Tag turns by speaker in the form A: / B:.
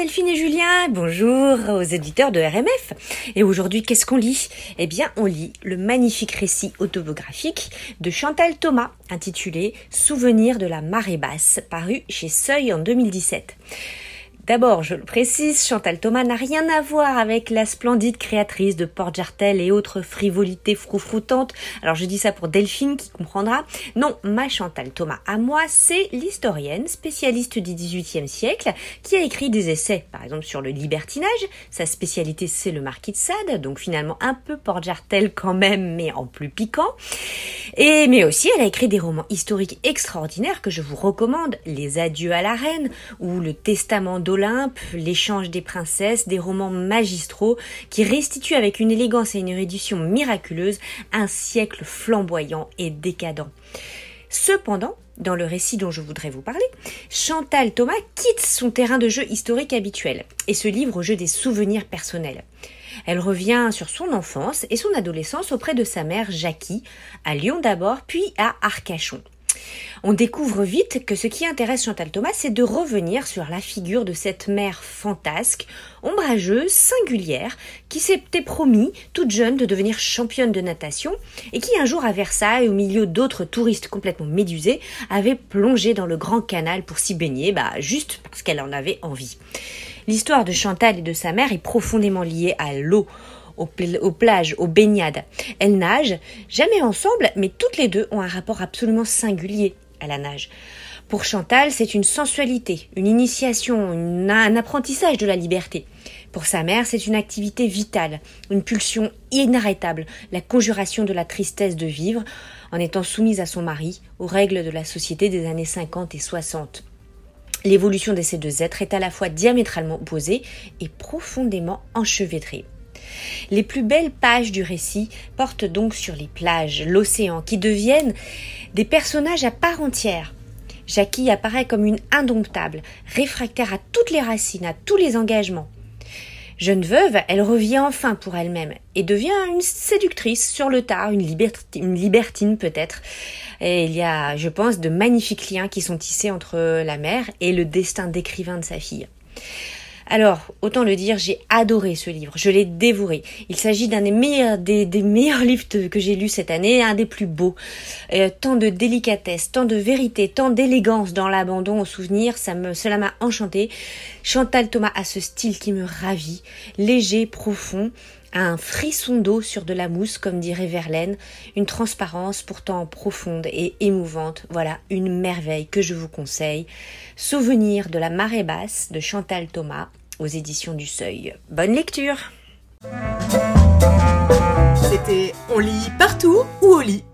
A: Delphine et Julien, bonjour aux éditeurs de RMF. Et aujourd'hui, qu'est-ce qu'on lit? Eh bien, on lit le magnifique récit autobiographique de Chantal Thomas, intitulé Souvenir de la marée basse, paru chez Seuil en 2017. D'abord, je le précise, Chantal Thomas n'a rien à voir avec la splendide créatrice de Port Jartel et autres frivolités froufroutantes. Alors je dis ça pour Delphine qui comprendra. Non, ma Chantal Thomas à moi, c'est l'historienne spécialiste du XVIIIe siècle qui a écrit des essais, par exemple sur le libertinage. Sa spécialité c'est le marquis de Sade, donc finalement un peu Port Jartel quand même, mais en plus piquant. Et mais aussi, elle a écrit des romans historiques extraordinaires que je vous recommande, Les Adieux à la Reine ou Le Testament d'Olympe l'échange des princesses, des romans magistraux qui restituent avec une élégance et une érudition miraculeuse un siècle flamboyant et décadent. Cependant, dans le récit dont je voudrais vous parler, Chantal Thomas quitte son terrain de jeu historique habituel et se livre au jeu des souvenirs personnels. Elle revient sur son enfance et son adolescence auprès de sa mère Jackie, à Lyon d'abord, puis à Arcachon. On découvre vite que ce qui intéresse Chantal Thomas, c'est de revenir sur la figure de cette mère fantasque, ombrageuse, singulière, qui s'était promis, toute jeune, de devenir championne de natation, et qui un jour à Versailles, au milieu d'autres touristes complètement médusés, avait plongé dans le grand canal pour s'y baigner, bah, juste parce qu'elle en avait envie. L'histoire de Chantal et de sa mère est profondément liée à l'eau, aux, plages, aux baignades. Elles nagent, jamais ensemble, mais toutes les deux ont un rapport absolument singulier à la nage. Pour Chantal, c'est une sensualité, une initiation, un apprentissage de la liberté. Pour sa mère, c'est une activité vitale, une pulsion inarrêtable, la conjuration de la tristesse de vivre, en étant soumise à son mari, aux règles de la société des années 50 et 60. L'évolution de ces deux êtres est à la fois diamétralement opposée et profondément enchevêtrée. Les plus belles pages du récit portent donc sur les plages, l'océan, qui deviennent des personnages à part entière. Jackie apparaît comme une indomptable, réfractaire à toutes les racines, à tous les engagements. Jeune veuve, elle revient enfin pour elle-même et devient une séductrice sur le tard, une, libertine peut-être. Et il y a, je pense, de magnifiques liens qui sont tissés entre la mère et le destin d'écrivain de sa fille. Alors, autant le dire, j'ai adoré ce livre, je l'ai dévoré. Il s'agit d'un des meilleurs, des, meilleurs livres que j'ai lus cette année, un des plus beaux. Euh, tant de délicatesse, tant de vérité, tant d'élégance dans l'abandon au souvenir, ça me, cela m'a enchanté. Chantal Thomas a ce style qui me ravit, léger, profond, un frisson d'eau sur de la mousse, comme dirait Verlaine, une transparence pourtant profonde et émouvante. Voilà une merveille que je vous conseille. Souvenir de la marée basse de Chantal Thomas aux éditions du Seuil. Bonne lecture
B: C'était On lit partout ou au lit?